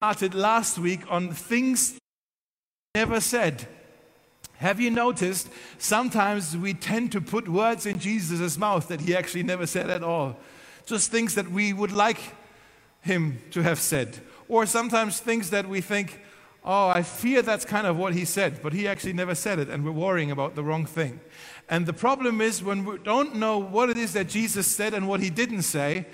started last week on things never said. Have you noticed sometimes we tend to put words in Jesus' mouth that he actually never said at all? Just things that we would like him to have said. Or sometimes things that we think, oh, I fear that's kind of what he said, but he actually never said it, and we're worrying about the wrong thing. And the problem is when we don't know what it is that Jesus said and what he didn't say,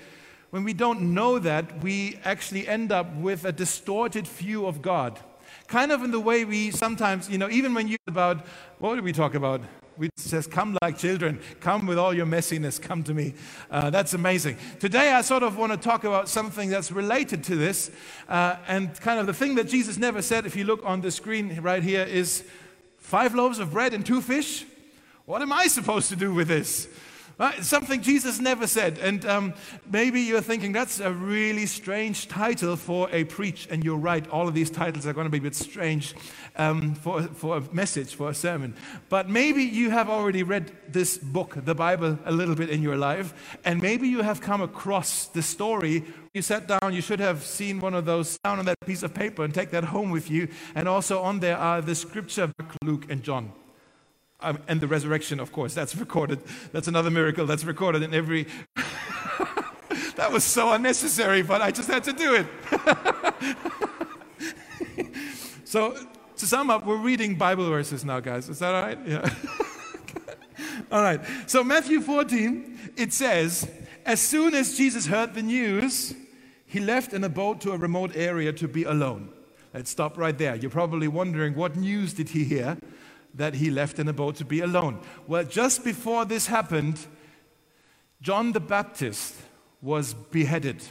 when we don't know that, we actually end up with a distorted view of God. Kind of in the way we sometimes, you know, even when you about, what did we talk about? We says, come like children, come with all your messiness, come to me. Uh, that's amazing. Today, I sort of want to talk about something that's related to this. Uh, and kind of the thing that Jesus never said, if you look on the screen right here, is five loaves of bread and two fish. What am I supposed to do with this? Right? Something Jesus never said. And um, maybe you're thinking that's a really strange title for a preach. And you're right, all of these titles are going to be a bit strange um, for, for a message, for a sermon. But maybe you have already read this book, the Bible, a little bit in your life. And maybe you have come across the story. You sat down, you should have seen one of those down on that piece of paper and take that home with you. And also on there are the scripture, Luke and John um, and the resurrection, of course, that's recorded. That's another miracle that's recorded in every. that was so unnecessary, but I just had to do it. so, to sum up, we're reading Bible verses now, guys. Is that all right? Yeah. all right. So, Matthew 14, it says, As soon as Jesus heard the news, he left in a boat to a remote area to be alone. Let's stop right there. You're probably wondering, what news did he hear? That he left in a boat to be alone. Well, just before this happened, John the Baptist was beheaded.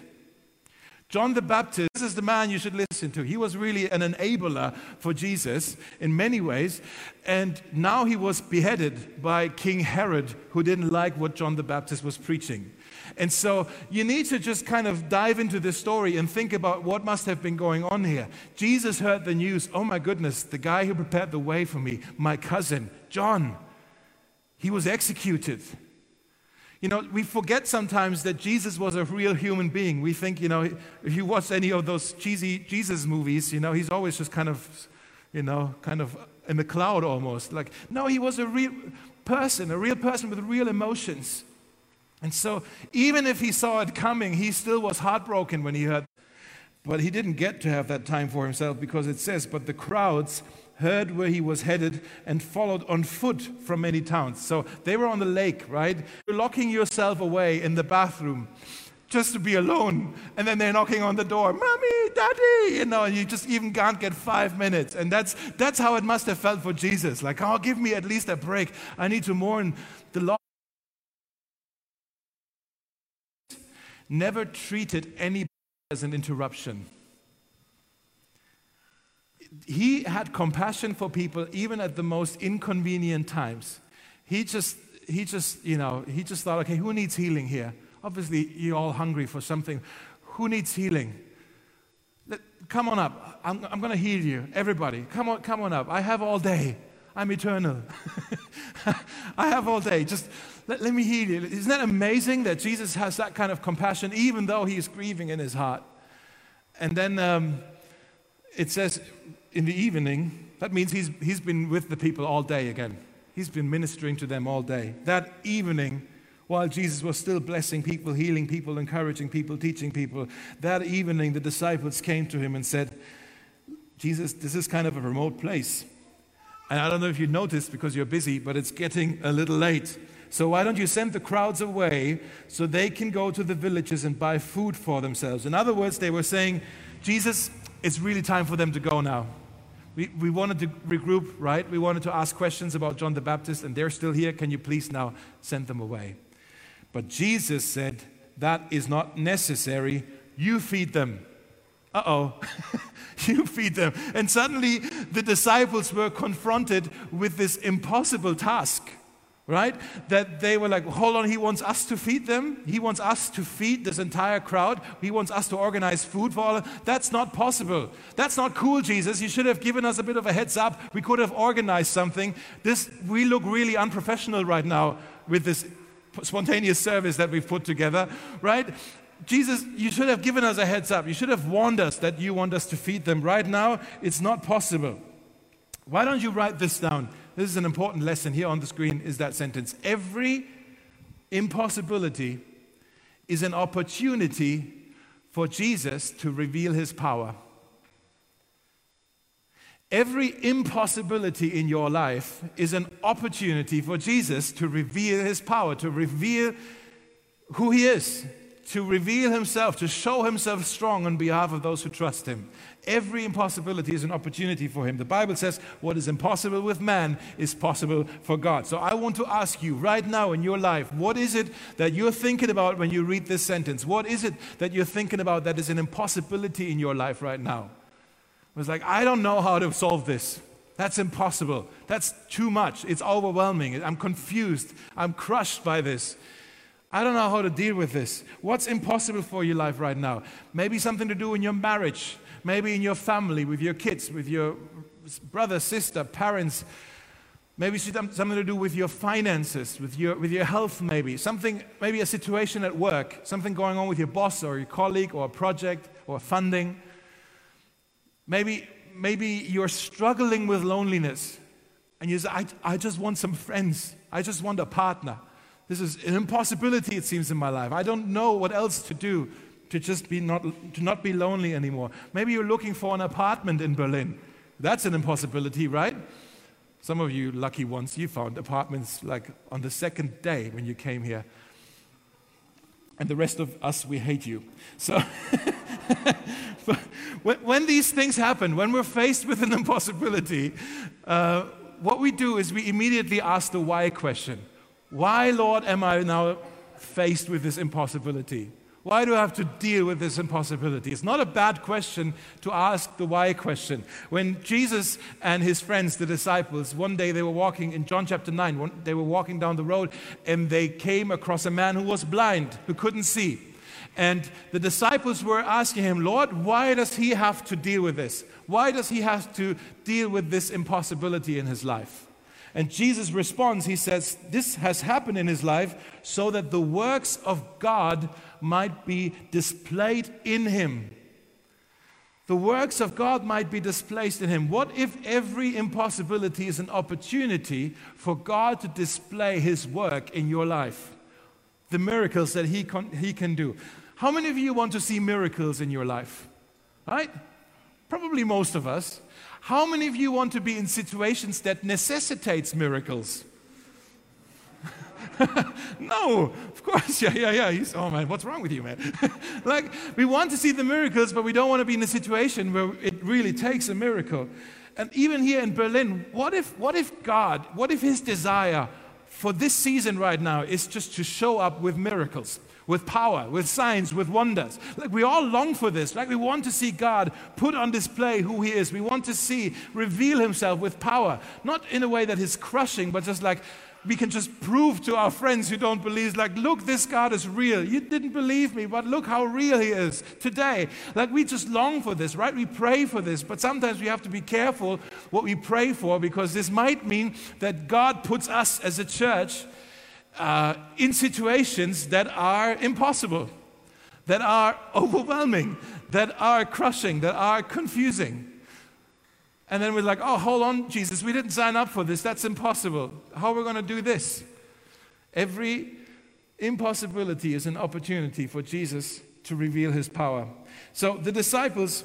John the Baptist this is the man you should listen to. He was really an enabler for Jesus in many ways. And now he was beheaded by King Herod, who didn't like what John the Baptist was preaching. And so you need to just kind of dive into this story and think about what must have been going on here. Jesus heard the news oh my goodness, the guy who prepared the way for me, my cousin, John, he was executed. You know, we forget sometimes that Jesus was a real human being. We think, you know, if you watch any of those cheesy Jesus movies, you know, he's always just kind of, you know, kind of in the cloud almost. Like, no, he was a real person, a real person with real emotions. And so, even if he saw it coming, he still was heartbroken when he heard. But he didn't get to have that time for himself because it says, But the crowds heard where he was headed and followed on foot from many towns. So they were on the lake, right? You're locking yourself away in the bathroom just to be alone. And then they're knocking on the door, Mommy, Daddy, you know, you just even can't get five minutes. And that's, that's how it must have felt for Jesus. Like, oh, give me at least a break. I need to mourn the loss. Never treated anybody as an interruption. He had compassion for people even at the most inconvenient times. He just, he just, you know, he just thought, okay, who needs healing here? Obviously, you're all hungry for something. Who needs healing? Come on up. I'm, I'm going to heal you. Everybody, come on, come on up. I have all day. I'm eternal. I have all day. Just let, let, me heal you. Isn't that amazing that Jesus has that kind of compassion, even though he is grieving in his heart? And then um, it says in the evening, that means he's, he's been with the people all day again. He's been ministering to them all day. That evening, while Jesus was still blessing people, healing people, encouraging people, teaching people, that evening the disciples came to him and said, Jesus, this is kind of a remote place. And I don't know if you noticed because you're busy, but it's getting a little late. So why don't you send the crowds away so they can go to the villages and buy food for themselves? In other words, they were saying, Jesus, it's really time for them to go now. We, we wanted to regroup, right? We wanted to ask questions about John the Baptist, and they're still here. Can you please now send them away? But Jesus said, That is not necessary. You feed them. Uh oh. you feed them. And suddenly the disciples were confronted with this impossible task right? That they were like, hold on, he wants us to feed them. He wants us to feed this entire crowd. He wants us to organize food for all. That's not possible. That's not cool, Jesus. You should have given us a bit of a heads up. We could have organized something. This, we look really unprofessional right now with this spontaneous service that we've put together, right? Jesus, you should have given us a heads up. You should have warned us that you want us to feed them. Right now, it's not possible. Why don't you write this down? This is an important lesson here on the screen is that sentence. Every impossibility is an opportunity for Jesus to reveal his power. Every impossibility in your life is an opportunity for Jesus to reveal his power, to reveal who he is, to reveal himself, to show himself strong on behalf of those who trust him. Every impossibility is an opportunity for him. The Bible says what is impossible with man is possible for God. So I want to ask you right now in your life, what is it that you're thinking about when you read this sentence? What is it that you're thinking about that is an impossibility in your life right now? It's like, I don't know how to solve this. That's impossible. That's too much. It's overwhelming. I'm confused. I'm crushed by this. I don't know how to deal with this. What's impossible for your life right now? Maybe something to do in your marriage, maybe in your family, with your kids, with your brother, sister, parents. Maybe something to do with your finances, with your, with your health, maybe. Something, maybe a situation at work, something going on with your boss or your colleague or a project or funding. Maybe, maybe you're struggling with loneliness and you say, I, I just want some friends. I just want a partner. This is an impossibility, it seems, in my life. I don't know what else to do to just be not, to not be lonely anymore. Maybe you're looking for an apartment in Berlin. That's an impossibility, right? Some of you lucky ones, you found apartments like on the second day when you came here. And the rest of us, we hate you. So, when these things happen, when we're faced with an impossibility, uh, what we do is we immediately ask the why question. Why, Lord, am I now faced with this impossibility? Why do I have to deal with this impossibility? It's not a bad question to ask the why question. When Jesus and his friends, the disciples, one day they were walking in John chapter 9, one, they were walking down the road and they came across a man who was blind, who couldn't see. And the disciples were asking him, Lord, why does he have to deal with this? Why does he have to deal with this impossibility in his life? And Jesus responds, he says, This has happened in his life so that the works of God might be displayed in him. The works of God might be displayed in him. What if every impossibility is an opportunity for God to display his work in your life? The miracles that he, con- he can do. How many of you want to see miracles in your life? Right? Probably most of us. How many of you want to be in situations that necessitates miracles? no, of course, yeah, yeah, yeah. He's, oh man, what's wrong with you, man? like, we want to see the miracles, but we don't want to be in a situation where it really takes a miracle. And even here in Berlin, what if, what if God, what if His desire for this season right now is just to show up with miracles? With power, with signs, with wonders. Like we all long for this. Like we want to see God put on display who He is. We want to see reveal Himself with power, not in a way that is crushing, but just like we can just prove to our friends who don't believe, like, look, this God is real. You didn't believe me, but look how real He is today. Like, we just long for this, right? We pray for this, but sometimes we have to be careful what we pray for because this might mean that God puts us as a church uh, in situations that are impossible, that are overwhelming, that are crushing, that are confusing. And then we're like, oh, hold on, Jesus, we didn't sign up for this. That's impossible. How are we going to do this? Every impossibility is an opportunity for Jesus to reveal his power. So the disciples,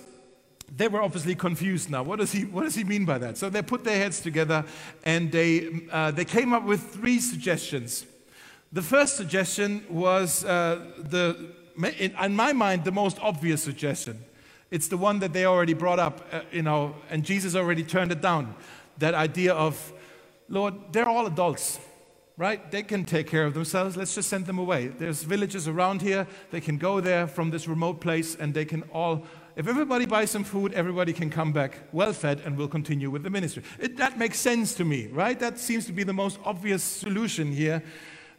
they were obviously confused now. What does he, what does he mean by that? So they put their heads together and they, uh, they came up with three suggestions. The first suggestion was uh, the, in, in, my mind, the most obvious suggestion. It's the one that they already brought up, uh, you know, and Jesus already turned it down. That idea of, Lord, they're all adults, right? They can take care of themselves. Let's just send them away. There's villages around here. They can go there from this remote place and they can all, if everybody buys some food, everybody can come back well fed and we'll continue with the ministry. It, that makes sense to me, right? That seems to be the most obvious solution here.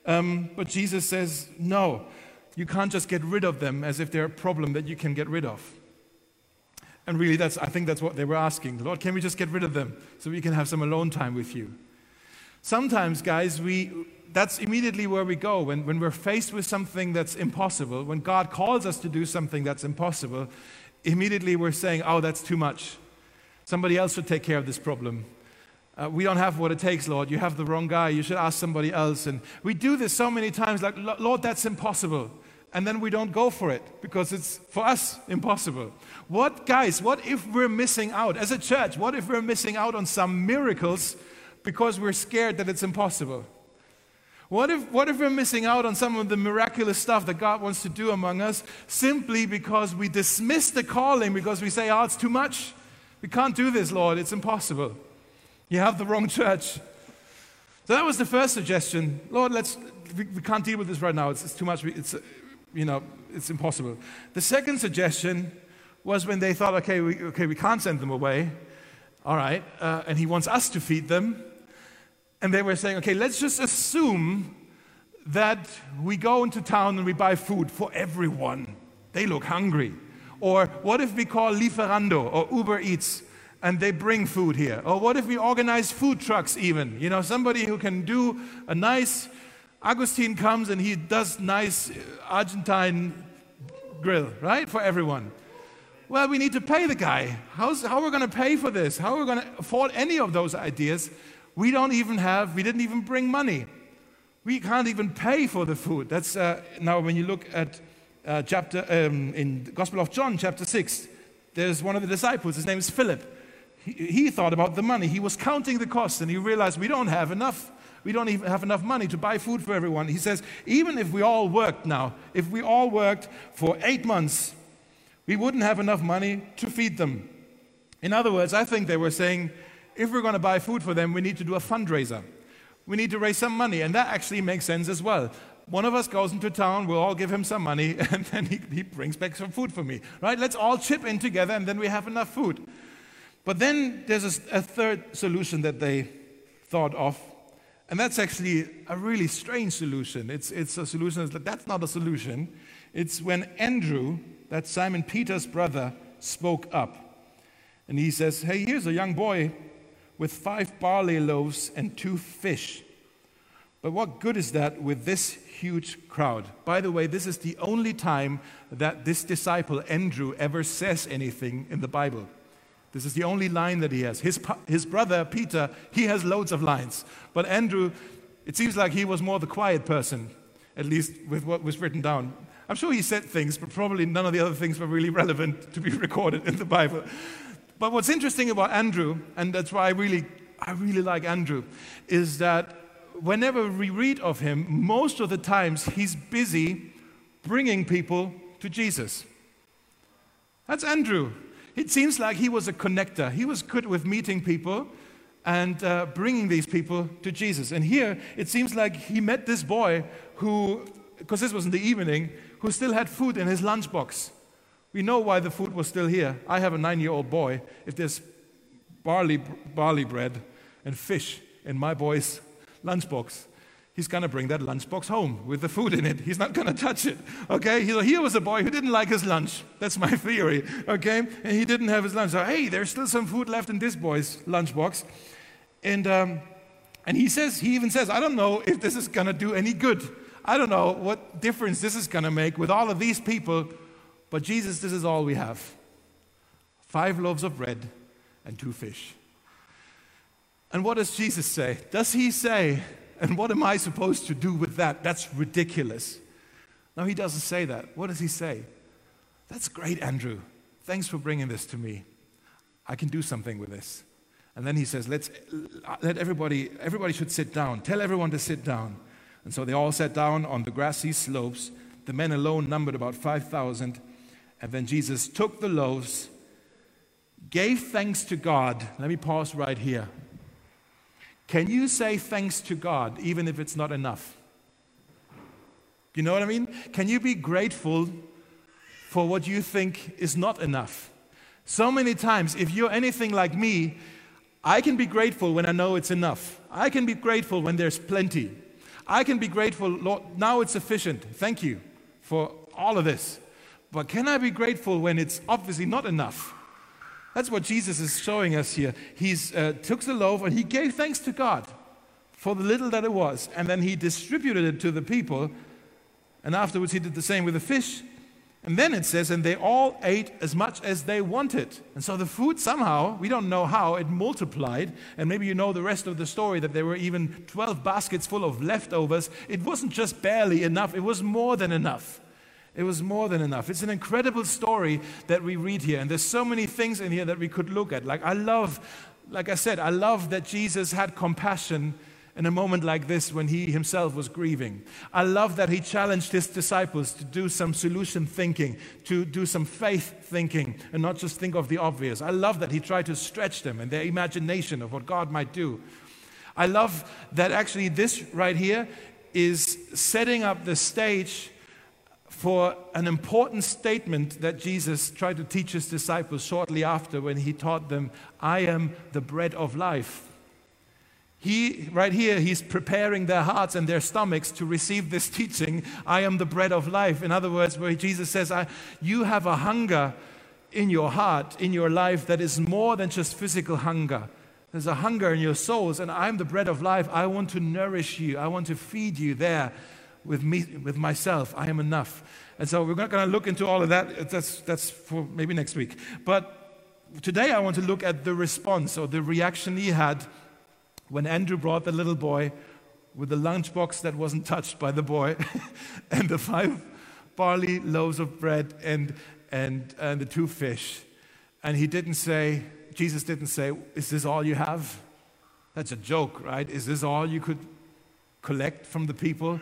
Um, but Jesus says, no, you can't just get rid of them as if they're a problem that you can get rid of. And really, that's, I think that's what they were asking. Lord, can we just get rid of them so we can have some alone time with you? Sometimes, guys, we, that's immediately where we go. When, when we're faced with something that's impossible, when God calls us to do something that's impossible, immediately we're saying, oh, that's too much. Somebody else should take care of this problem. Uh, we don't have what it takes, Lord. You have the wrong guy. You should ask somebody else. And we do this so many times, like, Lord, that's impossible. And then we don't go for it because it's, for us, impossible. What, guys, what if we're missing out? As a church, what if we're missing out on some miracles because we're scared that it's impossible? What if, what if we're missing out on some of the miraculous stuff that God wants to do among us simply because we dismiss the calling because we say, oh, it's too much? We can't do this, Lord. It's impossible. You have the wrong church. So that was the first suggestion. Lord, let's, we, we can't deal with this right now. It's, it's too much. It's, you know, it's impossible. The second suggestion was when they thought, okay, we, okay, we can't send them away. All right. Uh, and he wants us to feed them. And they were saying, okay, let's just assume that we go into town and we buy food for everyone. They look hungry. Or what if we call Lieferando or Uber Eats and they bring food here? Or what if we organize food trucks even? You know, somebody who can do a nice, Agustin comes and he does nice Argentine grill, right, for everyone. Well, we need to pay the guy. How's, how are we going to pay for this? How are we going to afford any of those ideas? We don't even have, we didn't even bring money. We can't even pay for the food. That's uh, now when you look at uh, chapter um, in Gospel of John, chapter 6, there's one of the disciples, his name is Philip. He, thought about the money. He was counting the cost and he realized we don't have enough. We don't even have enough money to buy food for everyone. He says, even if we all worked now, if we all worked for eight months, we wouldn't have enough money to feed them. In other words, I think they were saying, if we're going to buy food for them, we need to do a fundraiser. We need to raise some money, and that actually makes sense as well. One of us goes into town, we'll all give him some money, and then he, he brings back some food for me, right? Let's all chip in together, and then we have enough food. But then there's a, a third solution that they thought of, and that's actually a really strange solution. It's, it's a solution that that's not a solution. It's when Andrew, that's Simon Peter's brother, spoke up. And he says, Hey, here's a young boy with five barley loaves and two fish. But what good is that with this huge crowd? By the way, this is the only time that this disciple, Andrew, ever says anything in the Bible. This is the only line that he has. His, his brother, Peter, he has loads of lines. But Andrew, it seems like he was more the quiet person, at least with what was written down. I'm sure he said things, but probably none of the other things were really relevant to be recorded in the Bible. But what's interesting about Andrew, and that's why I really, I really like Andrew, is that whenever we read of him, most of the times he's busy bringing people to Jesus. That's Andrew. It seems like he was a connector. He was good with meeting people and uh, bringing these people to Jesus. And here, it seems like he met this boy who, because this was in the evening, who still had food in his lunchbox. We know why the food was still here. I have a nine year old boy. If there's barley, barley bread and fish in my boy's lunchbox, he's going to bring that lunchbox home with the food in it. He's not going to touch it. Okay? Here was a boy who didn't like his lunch. That's my theory. Okay? And he didn't have his lunch. So, hey, there's still some food left in this boy's lunchbox. And, um, and he says, he even says, I don't know if this is going to do any good. I don't know what difference this is going to make with all of these people but Jesus, this is all we have five loaves of bread and two fish. And what does Jesus say? Does he say, and what am I supposed to do with that? That's ridiculous. No, he doesn't say that. What does he say? That's great, Andrew. Thanks for bringing this to me. I can do something with this. And then he says, Let's let everybody, everybody should sit down. Tell everyone to sit down. And so they all sat down on the grassy slopes. The men alone numbered about 5,000. And then Jesus took the loaves, gave thanks to God. Let me pause right here. Can you say thanks to God even if it's not enough? You know what I mean? Can you be grateful for what you think is not enough? So many times, if you're anything like me, I can be grateful when I know it's enough. I can be grateful when there's plenty. I can be grateful, Lord, now it's sufficient. Thank you for all of this. But can I be grateful when it's obviously not enough? That's what Jesus is showing us here. He uh, took the loaf and he gave thanks to God for the little that it was. And then he distributed it to the people. And afterwards, he did the same with the fish. And then it says, and they all ate as much as they wanted. And so the food somehow, we don't know how, it multiplied. And maybe you know the rest of the story that there were even 12 baskets full of leftovers. It wasn't just barely enough, it was more than enough. It was more than enough. It's an incredible story that we read here. And there's so many things in here that we could look at. Like, I love, like I said, I love that Jesus had compassion in a moment like this when he himself was grieving. I love that he challenged his disciples to do some solution thinking, to do some faith thinking, and not just think of the obvious. I love that he tried to stretch them and their imagination of what God might do. I love that actually this right here is setting up the stage for an important statement that Jesus tried to teach his disciples shortly after when he taught them, I am the bread of life. He, right here, he's preparing their hearts and their stomachs to receive this teaching I am the bread of life. In other words, where Jesus says, I, You have a hunger in your heart, in your life, that is more than just physical hunger. There's a hunger in your souls, and I'm the bread of life. I want to nourish you, I want to feed you there with, me, with myself. I am enough. And so we're not going to look into all of that. That's, that's for maybe next week. But today I want to look at the response or the reaction he had when Andrew brought the little boy with the lunchbox that wasn't touched by the boy and the five barley loaves of bread and, and, and the two fish. And he didn't say, Jesus didn't say, Is this all you have? That's a joke, right? Is this all you could collect from the people?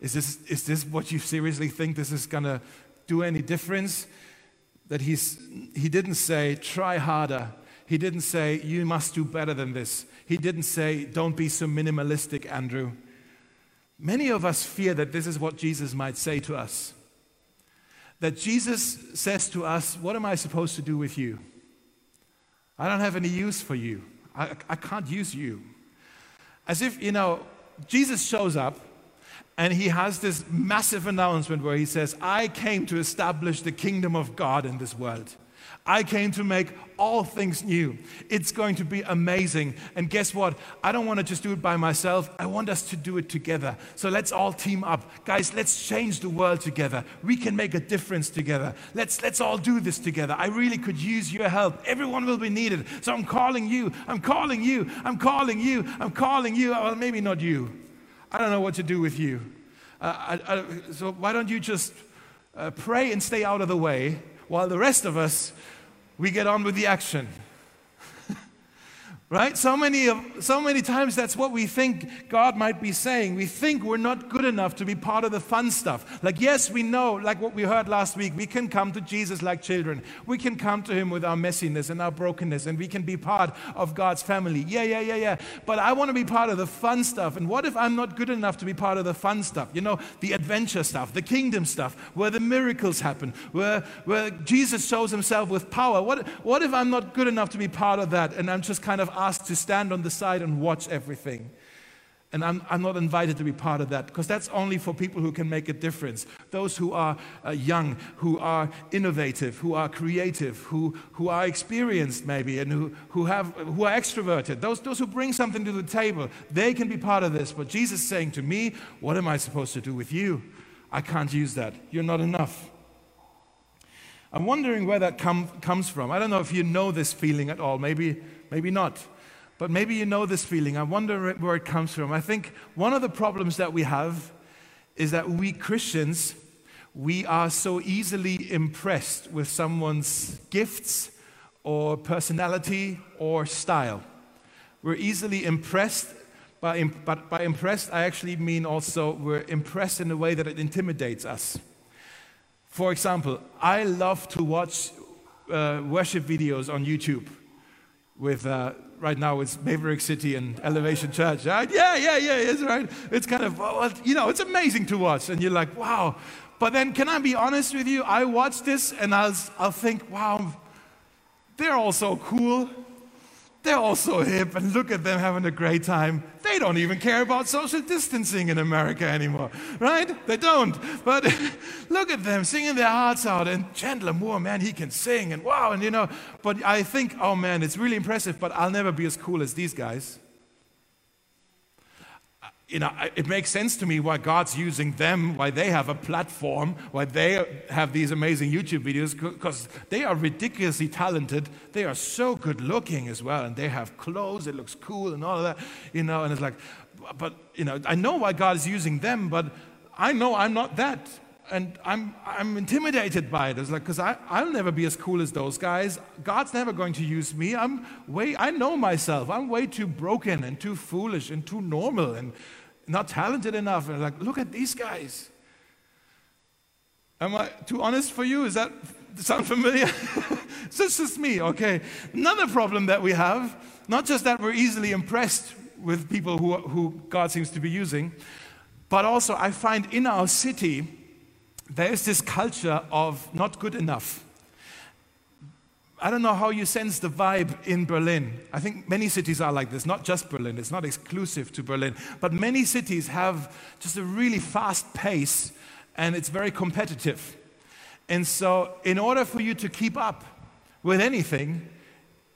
Is this, is this what you seriously think this is going to do any difference? That he's, he didn't say, Try harder. He didn't say, You must do better than this. He didn't say, Don't be so minimalistic, Andrew. Many of us fear that this is what Jesus might say to us. That Jesus says to us, What am I supposed to do with you? I don't have any use for you. I, I can't use you. As if, you know, Jesus shows up and he has this massive announcement where he says, I came to establish the kingdom of God in this world. I came to make all things new. It's going to be amazing. And guess what? I don't want to just do it by myself. I want us to do it together. So let's all team up. Guys, let's change the world together. We can make a difference together. Let's, let's all do this together. I really could use your help. Everyone will be needed. So I'm calling you. I'm calling you. I'm calling you. I'm calling you. Well, maybe not you. I don't know what to do with you. Uh, I, I, so why don't you just uh, pray and stay out of the way while the rest of us, we get on with the action right? So many of so many times that's what we think god might be saying. We think we're not good enough to be part of the fun stuff. Like yes we know like what we heard last week we can come to jesus like children. We can come to him with our messiness and our brokenness and we can be part of god's family. Yeah yeah yeah yeah. But i want to be part of the fun stuff. And what if i'm not good enough to be part of the fun stuff? You know the adventure stuff the kingdom stuff where the miracles happen where where jesus shows himself with power. What what if i'm not good enough to be part of that and i'm just kind of asked to stand on the side and watch everything. And I'm, I'm not invited to be part of that because that's only for people who can make a difference. Those who are uh, young, who are innovative, who are creative, who, who are experienced maybe, and who, who, have, who are extroverted. Those, those who bring something to the table, they can be part of this. But Jesus is saying to me, What am I supposed to do with you? I can't use that. You're not enough. I'm wondering where that com- comes from. I don't know if you know this feeling at all. Maybe, maybe not. But maybe you know this feeling. I wonder where it comes from. I think one of the problems that we have is that we Christians, we are so easily impressed with someone's gifts or personality or style. We're easily impressed, by, but by impressed, I actually mean also we're impressed in a way that it intimidates us. For example, I love to watch uh, worship videos on YouTube with uh, right now it's Maverick City and Elevation Church. Right? Yeah, yeah, yeah, it's right. It's kind of, you know, it's amazing to watch. And you're like, wow. But then, can I be honest with you? I watch this and I'll, I'll think, wow, they're all so cool. They're all so hip, and look at them having a great time. They don't even care about social distancing in America anymore, right? They don't. But look at them singing their hearts out. And Chandler Moore, man, he can sing, and wow, and you know. But I think, oh man, it's really impressive, but I'll never be as cool as these guys. You know, it makes sense to me why God's using them, why they have a platform, why they have these amazing YouTube videos, because they are ridiculously talented. They are so good looking as well, and they have clothes, it looks cool and all of that, you know, and it's like, but, you know, I know why God is using them, but I know I'm not that. And I'm, I'm intimidated by it. It's like, because I'll never be as cool as those guys. God's never going to use me. I'm way, I know myself. I'm way too broken and too foolish and too normal. And not talented enough. And like, look at these guys. Am I too honest for you? Is that sound familiar? it's just me, okay. Another problem that we have, not just that we're easily impressed with people who, who God seems to be using, but also I find in our city there is this culture of not good enough. I don't know how you sense the vibe in Berlin. I think many cities are like this, not just Berlin, it's not exclusive to Berlin. But many cities have just a really fast pace and it's very competitive. And so, in order for you to keep up with anything,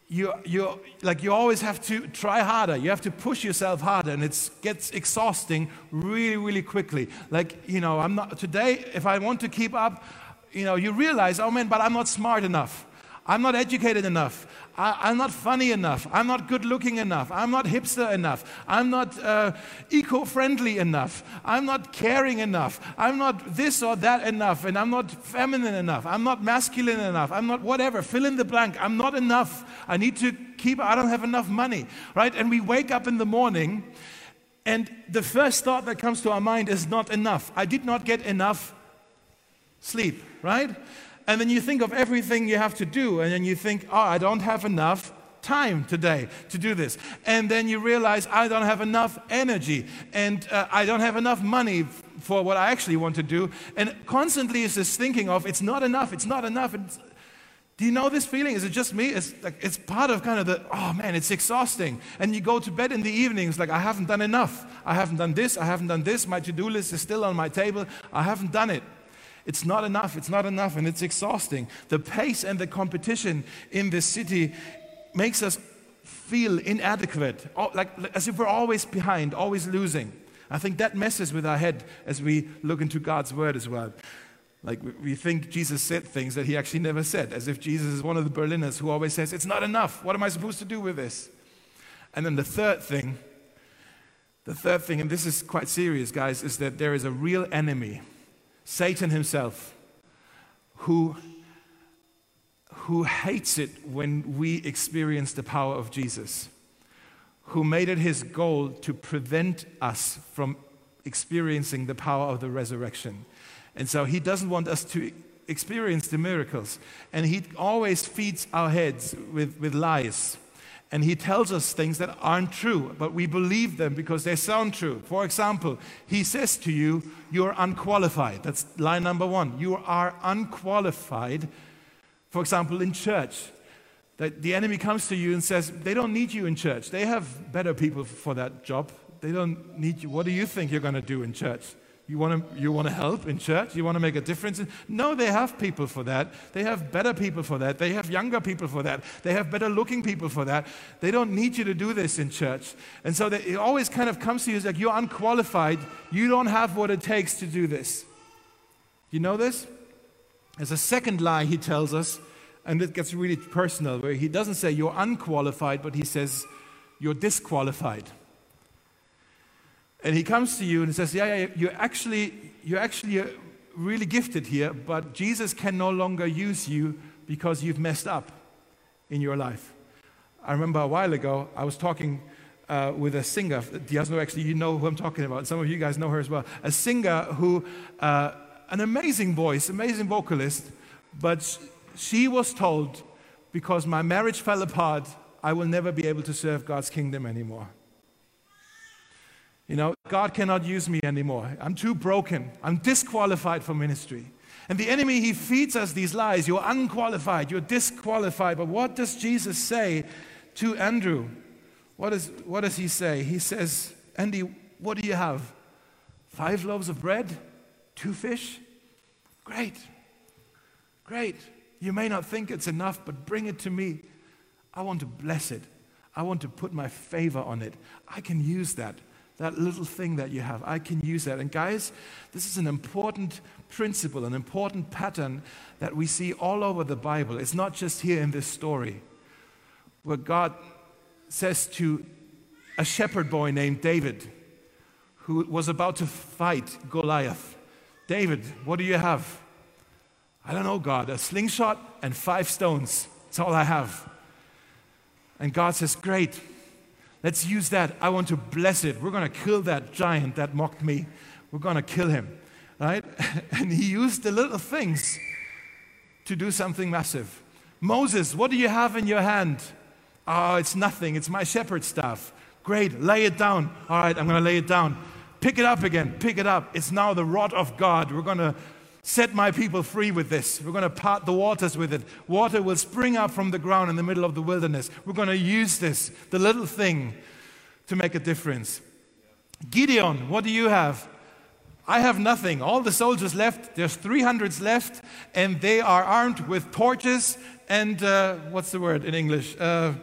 you, you, like you always have to try harder. You have to push yourself harder, and it gets exhausting really, really quickly. Like, you know, I'm not, today, if I want to keep up, you know, you realize, oh man, but I'm not smart enough. I'm not educated enough. I, am not funny enough. I'm not good looking enough. I'm not hipster enough. I'm not uh, eco friendly enough. I'm not caring enough. I'm not this or that enough. And I'm not feminine enough. I'm not masculine enough. I'm not whatever. Fill in the blank. I'm not enough. I need to keep, I don't have enough money. Right? And we wake up in the morning and the first thought that comes to our mind is not enough. I did not get enough sleep, right? And then you think of everything you have to do, and then you think, oh, I don't have enough time today to do this. And then you realize, I don't have enough energy, and uh, I don't have enough money for what I actually want to do. And constantly is this thinking of, it's not enough, it's not enough. It's, do you know this feeling? Is it just me? It's like it's part of kind of the oh man, it's exhausting. And you go to bed in the evenings like I haven't done enough. I haven't done this. I haven't done this. My to-do list is still on my table. I haven't done it. It's not enough, it's not enough, and it's exhausting. The pace and the competition in this city makes us feel inadequate, like as if we're always behind, always losing. I think that messes with our head as we look into God's word as well. Like we think Jesus said things that he actually never said, as if Jesus is one of the Berliners who always says, It's not enough. What am I supposed to do with this? And then the third thing, the third thing, and this is quite serious, guys, is that there is a real enemy Satan himself, who, who hates it when we experience the power of Jesus, who made it his goal to prevent us from experiencing the power of the resurrection. And so he doesn't want us to experience the miracles. And he always feeds our heads with, with lies and he tells us things that aren't true, but we believe them because they sound true. For example, he says to you, You're unqualified. That's line number one. You are unqualified, for example, in church. That the enemy comes to you and says, They don't need you in church. They have better people for that job. They don't need you. What do you think you're going to do in church? You want to you want to help in church? You want to make a difference? No, they have people for that. They have better people for that. They have younger people for that. They have better looking people for that. They don't need you to do this in church. And so it always kind of comes to you as like you're unqualified. You don't have what it takes to do this. You know this? There's a second lie he tells us, and it gets really personal, where he doesn't say you're unqualified, but he says you're disqualified and he comes to you and says, Yeah, yeah, you're actually, you're actually uh, really gifted here, but Jesus can no longer use you because you've messed up in your life. I remember a while ago, I was talking uh, with a singer. Diasno, actually, you know who I'm talking about. Some of you guys know her as well. A singer who, uh, an amazing voice, amazing vocalist, but she was told, because my marriage fell apart, I will never be able to serve God's kingdom anymore. You know, God cannot use me anymore. I'm too broken. I'm disqualified for ministry. And the enemy, he feeds us these lies. You're unqualified. You're disqualified. But what does Jesus say to Andrew? What, is, what does he say? He says, Andy, what do you have? Five loaves of bread? Two fish? Great. Great. You may not think it's enough, but bring it to me. I want to bless it. I want to put my favor on it. I can use that that little thing that you have. I can use that. And guys, this is an important principle, an important pattern that we see all over the Bible. It's not just here in this story, where God says to a shepherd boy named David, who was about to fight Goliath, David, what do you have? I don't know, God, a slingshot and five stones. That's all I have. And God says, Great, let's use that. I want to bless it. We're going to kill that giant that mocked me. We're going to kill him. Right? And he used the little things to do something massive. Moses, what do you have in your hand? Oh, it's nothing. It's my shepherd staff. Great, lay it down. All right, I'm going to lay it down. Pick it up again. Pick it up. It's now the rod of God. We're going to set my people free with this. We're going to part the waters with it. Water will spring up from the ground in the middle of the wilderness. We're going to use this, the little thing, to make a difference. Gideon, what do you have? I have nothing. All the soldiers left, there's 300s left, and they are armed with torches and uh, what's the word in English? Uh,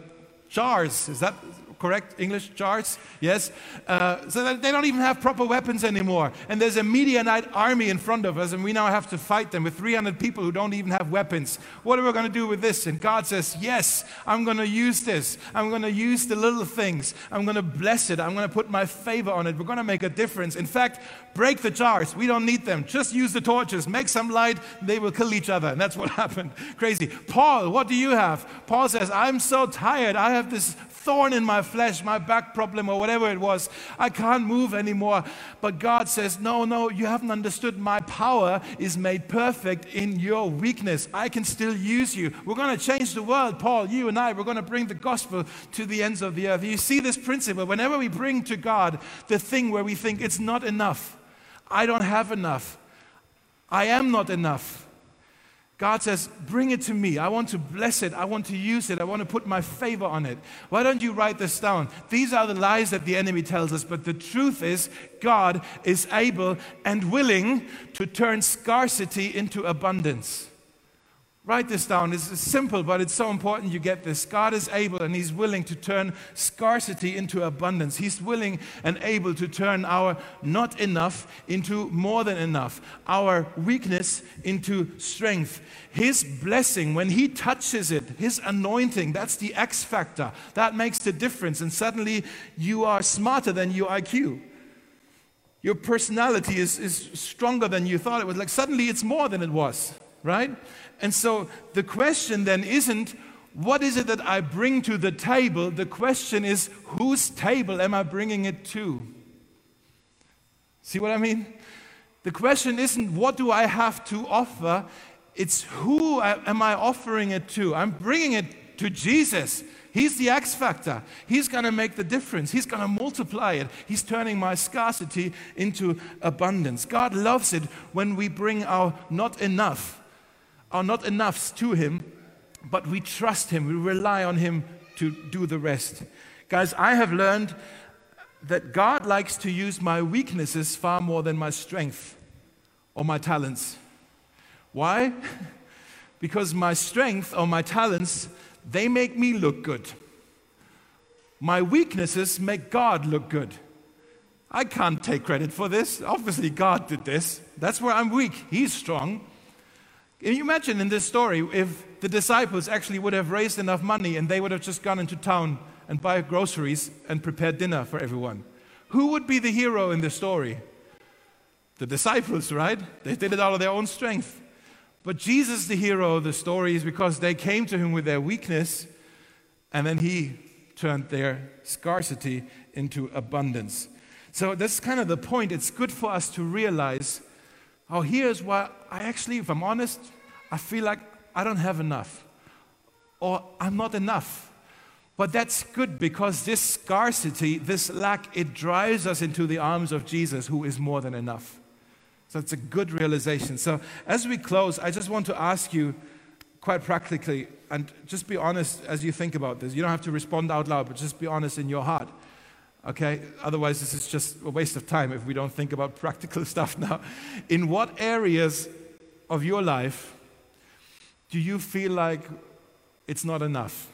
jars. Is that correct English charts? Yes. Uh, so that they don't even have proper weapons anymore. And there's a Midianite army in front of us, and we now have to fight them with 300 people who don't even have weapons. What are we going to do with this? And God says, Yes, I'm going to use this. I'm going to use the little things. I'm going to bless it. I'm going to put my favor on it. We're going to make a difference. In fact, break the jars. We don't need them. Just use the torches. Make some light. They will kill each other. And that's what happened. Crazy. Paul, what do you have? Paul says, I'm so tired. I have this thorn in my flesh, my back problem, or whatever it was. I can't move anymore. But God says, No, no, you haven't understood. My power is made perfect in your weakness. I can still use you. We're going to change the world, Paul, you and I. We're going to bring the gospel to the ends of the earth. You see this principle. Whenever we bring to God the thing where we think it's not enough, I don't have enough, I am not enough. God says, Bring it to me. I want to bless it. I want to use it. I want to put my favor on it. Why don't you write this down? These are the lies that the enemy tells us, but the truth is, God is able and willing to turn scarcity into abundance. Write this down. It's simple, but it's so important you get this. God is able and He's willing to turn scarcity into abundance. He's willing and able to turn our not enough into more than enough, our weakness into strength. His blessing, when He touches it, His anointing, that's the X factor. That makes the difference. And suddenly you are smarter than your IQ. Your personality is, is stronger than you thought it was. Like suddenly it's more than it was, right? And so the question then isn't, what is it that I bring to the table? The question is, whose table am I bringing it to? See what I mean? The question isn't, what do I have to offer? It's who am I offering it to? I'm bringing it to Jesus. He's the X factor. He's going to make the difference. He's going to multiply it. He's turning my scarcity into abundance. God loves it when we bring our not enough are not enough to Him, but we trust Him, we rely on Him to do the rest. Guys, I have learned that God likes to use my weaknesses far more than my strength or my talents. Why? because my strength or my talents, they make me look good. My weaknesses make God look good. I can't take credit for this. Obviously, God did this. That's where I'm weak. He's strong. Can you imagine in this story if the disciples actually would have raised enough money and they would have just gone into town and buy groceries and prepared dinner for everyone? Who would be the hero in the story? The disciples, right? They did it out of their own strength. But Jesus, the hero of the story, is because they came to him with their weakness and then he turned their scarcity into abundance. So that's kind of the point. It's good for us to realize Oh, here's why I actually, if I'm honest, I feel like I don't have enough or I'm not enough. But that's good because this scarcity, this lack, it drives us into the arms of Jesus who is more than enough. So it's a good realization. So as we close, I just want to ask you quite practically and just be honest as you think about this. You don't have to respond out loud, but just be honest in your heart. Okay? Otherwise, this is just a waste of time if we don't think about practical stuff now. In what areas of your life do you feel like it's not enough?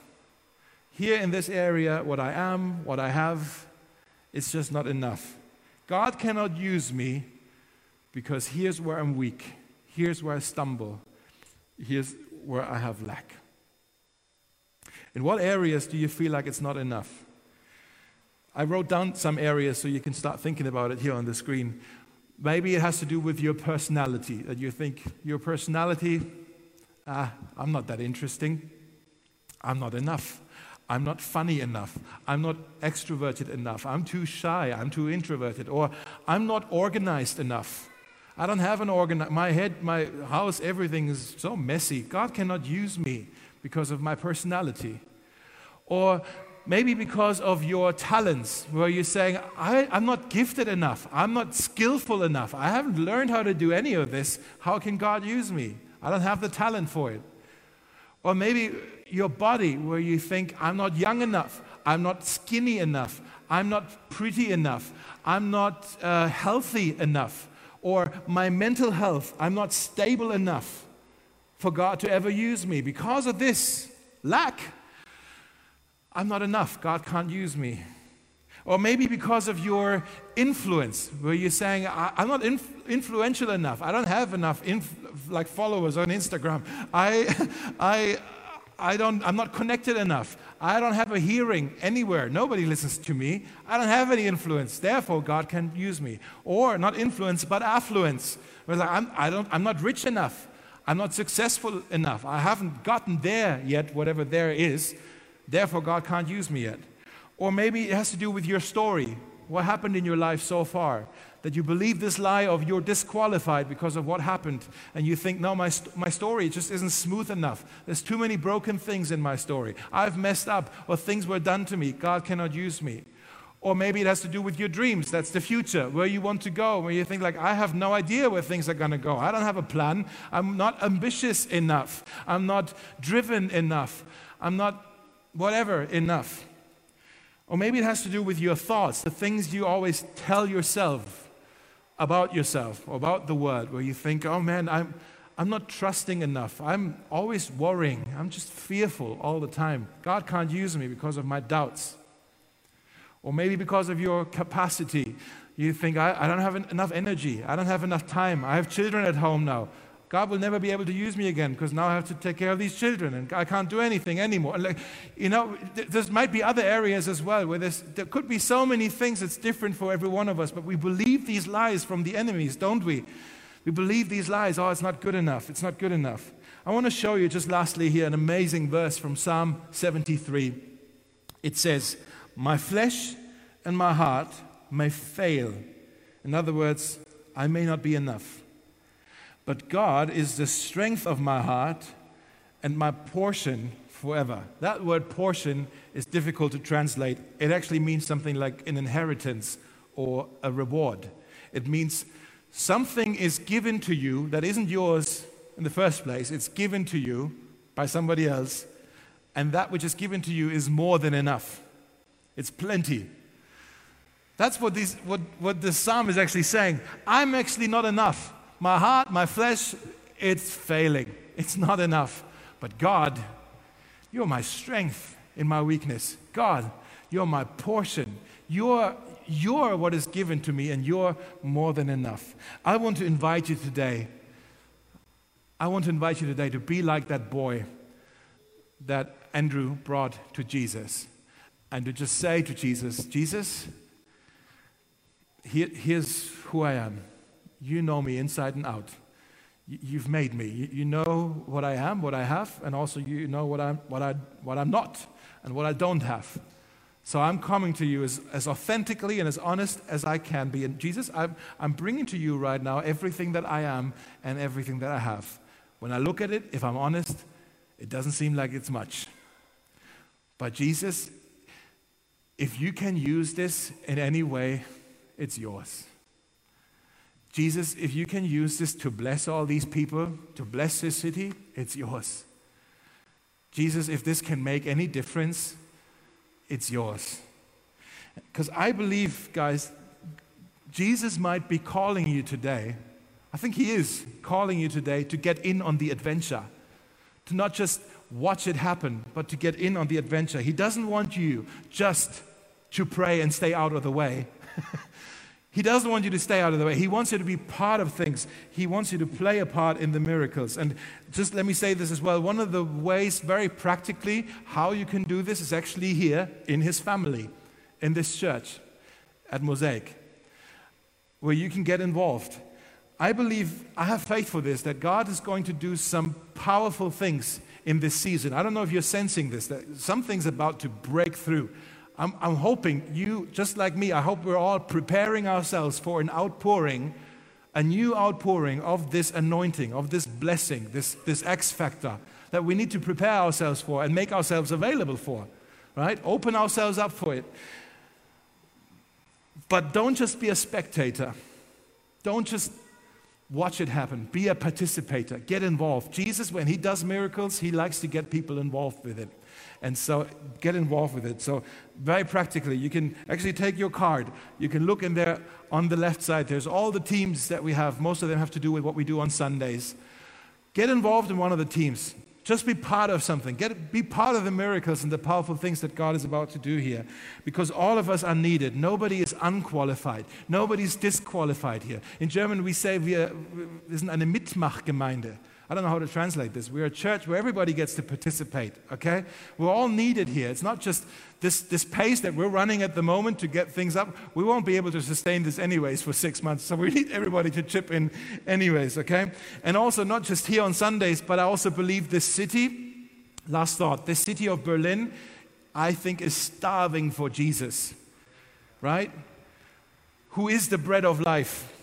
Here in this area, what I am, what I have, It's just not enough. God cannot use me because here's where I'm weak. Here's where I stumble. Here's where I have lack. In what areas do you feel like it's not enough? I wrote down some areas so you can start thinking about it here on the screen. Maybe it has to do with your personality, that you think your personality, ah, I'm not that interesting. I'm not enough. I'm not funny enough. I'm not extroverted enough. I'm too shy. I'm too introverted. Or I'm not organized enough. I don't have an organ. My head, my house, everything is so messy. God cannot use me because of my personality. Or maybe because of your talents, where you're saying, I, am not gifted enough. I'm not skillful enough. I haven't learned how to do any of this. How can God use me? I don't have the talent for it. Or maybe your body, where you think, I'm not young enough. I'm not skinny enough. I'm not pretty enough. I'm not uh, healthy enough. Or my mental health, I'm not stable enough for God to ever use me. Because of this lack, I'm not enough. God can't use me. Or maybe because of your influence, where you're saying, I'm not inf- influential enough. I don't have enough inf- like followers on Instagram. I, I, I don't, I'm not connected enough. I don't have a hearing anywhere. Nobody listens to me. I don't have any influence. Therefore, God can use me. Or not influence, but affluence. Where like, I'm, I don't, I'm not rich enough. I'm not successful enough. I haven't gotten there yet, whatever there is. Therefore, God can't use me yet. Or maybe it has to do with your story. What happened in your life so far? That you believe this lie of you're disqualified because of what happened, and you think, no, my, st- my story just isn't smooth enough. There's too many broken things in my story. I've messed up, or things were done to me. God cannot use me. Or maybe it has to do with your dreams. That's the future, where you want to go, where you think, like, I have no idea where things are going to go. I don't have a plan. I'm not ambitious enough. I'm not driven enough. I'm not whatever enough. Or maybe it has to do with your thoughts, the things you always tell yourself about yourself or about the world, where you think, oh man, I'm, I'm not trusting enough. I'm always worrying. I'm just fearful all the time. God can't use me because of my doubts. Or maybe because of your capacity. You think, I, I don't have enough energy. I don't have enough time. I have children at home now. God will never be able to use me again because now I have to take care of these children and I can't do anything anymore. Like, you know, th- there might be other areas as well where there could be so many things that's different for every one of us, but we believe these lies from the enemies, don't we? We believe these lies. Oh, it's not good enough. It's not good enough. I want to show you just lastly here an amazing verse from Psalm 73. It says, My flesh and my heart may fail. In other words, I may not be enough. But God is the strength of my heart and my portion forever. That word portion is difficult to translate. It actually means something like an inheritance or a reward. It means something is given to you that isn't yours in the first place, it's given to you by somebody else, and that which is given to you is more than enough. It's plenty. That's what, these, what, what the psalm is actually saying. I'm actually not enough. My heart, my flesh, it's failing. It's not enough. But God, you're my strength in my weakness. God, you're my portion. You're, you're what is given to me, and you're more than enough. I want to invite you today. I want to invite you today to be like that boy that Andrew brought to Jesus and to just say to Jesus, Jesus, here, here's who I am. You know me inside and out. You've made me. You know what I am, what I have, and also you know what I'm, what I, what I'm not and what I don't have. So I'm coming to you as, as authentically and as honest as I can be. And Jesus, I'm, I'm bringing to you right now everything that I am and everything that I have. When I look at it, if I'm honest, it doesn't seem like it's much. But Jesus, if you can use this in any way, it's yours. Jesus, if you can use this to bless all these people, to bless this city, it's yours. Jesus, if this can make any difference, it's yours. Because I believe, guys, Jesus might be calling you today. I think He is calling you today to get in on the adventure, to not just watch it happen, but to get in on the adventure. He doesn't want you just to pray and stay out of the way. he doesn't want you to stay out of the way. He wants you to be part of things. He wants you to play a part in the miracles. And just let me say this as well. One of the ways, very practically, how you can do this is actually here in his family, in this church at Mosaic, where you can get involved. I believe, I have faith for this, that God is going to do some powerful things in this season. I don't know if you're sensing this, that something's about to break through. I'm, I'm hoping you, just like me, I hope we're all preparing ourselves for an outpouring, a new outpouring of this anointing, of this blessing, this, this X factor that we need to prepare ourselves for and make ourselves available for, right? Open ourselves up for it. But don't just be a spectator. Don't just watch it happen. Be a participator. Get involved. Jesus, when he does miracles, he likes to get people involved with it. And so get involved with it. So, very practically, you can actually take your card. You can look in there on the left side. There's all the teams that we have. Most of them have to do with what we do on Sundays. Get involved in one of the teams. Just be part of something. Get, be part of the miracles and the powerful things that God is about to do here. Because all of us are needed. Nobody is unqualified. Nobody is disqualified here. In German, we say, wir, wir sind eine Mitmachgemeinde. I don't know how to translate this. We're a church where everybody gets to participate, okay? We're all needed here. It's not just this, this pace that we're running at the moment to get things up. We won't be able to sustain this anyways for six months, so we need everybody to chip in anyways, okay? And also, not just here on Sundays, but I also believe this city, last thought, this city of Berlin, I think is starving for Jesus, right? Who is the bread of life?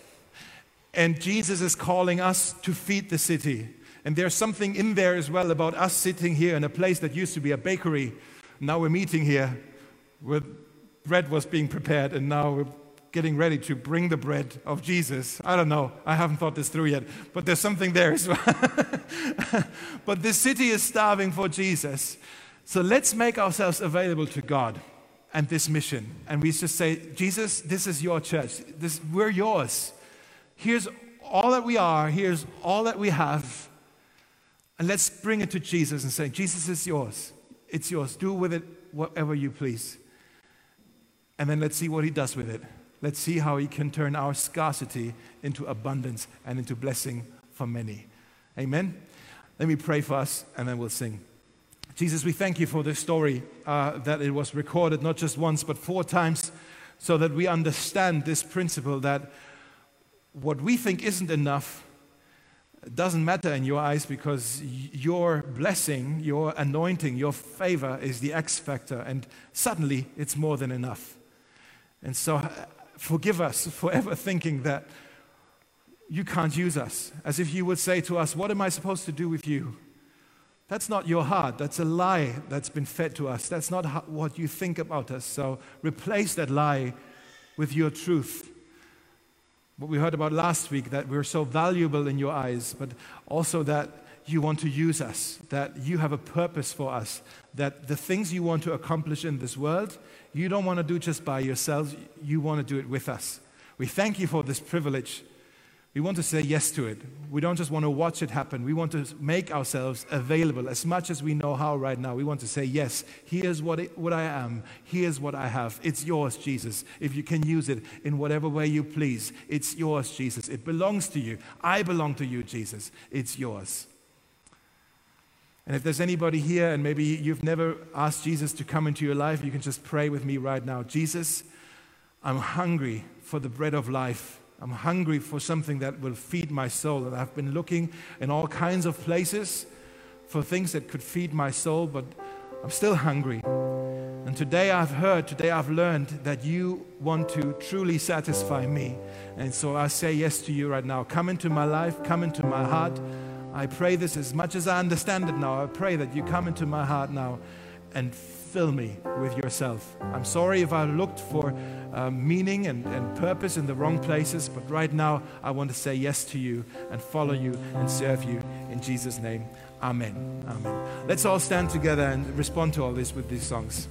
And Jesus is calling us to feed the city. And there's something in there as well about us sitting here in a place that used to be a bakery. Now we're meeting here where bread was being prepared, and now we're getting ready to bring the bread of Jesus. I don't know. I haven't thought this through yet, but there's something there as well. but this city is starving for Jesus. So let's make ourselves available to God and this mission. And we just say, Jesus, this is your church. This, we're yours. Here's all that we are, here's all that we have. And let's bring it to Jesus and say, Jesus is yours. It's yours. Do with it whatever you please. And then let's see what he does with it. Let's see how he can turn our scarcity into abundance and into blessing for many. Amen. Let me pray for us and then we'll sing. Jesus, we thank you for this story uh, that it was recorded not just once but four times so that we understand this principle that what we think isn't enough doesn't matter in your eyes because your blessing, your anointing, your favor is the X factor, and suddenly it's more than enough. And so, uh, forgive us for ever thinking that you can't use us, as if you would say to us, What am I supposed to do with you? That's not your heart. That's a lie that's been fed to us. That's not what you think about us. So, replace that lie with your truth what we heard about last week that we're so valuable in your eyes, but also that you want to use us, that you have a purpose for us, that the things you want to accomplish in this world, you don't want to do just by yourselves, you want to do it with us. We thank you for this privilege we want to say yes to it. We don't just want to watch it happen. We want to make ourselves available as much as we know how right now. We want to say, Yes, here's what, it, what I am. Here's what I have. It's yours, Jesus. If you can use it in whatever way you please, it's yours, Jesus. It belongs to you. I belong to you, Jesus. It's yours. And if there's anybody here and maybe you've never asked Jesus to come into your life, you can just pray with me right now. Jesus, I'm hungry for the bread of life. I'm hungry for something that will feed my soul. And I've been looking in all kinds of places for things that could feed my soul, but I'm still hungry. And today I've heard, today I've learned that you want to truly satisfy me. And so I say yes to you right now. Come into my life, come into my heart. I pray this as much as I understand it now. I pray that you come into my heart now and fill me with yourself. I'm sorry if I looked for uh, meaning and, and purpose in the wrong places, but right now I want to say yes to you and follow you and serve you in Jesus' name. Amen. Amen. Let's all stand together and respond to all this with these songs.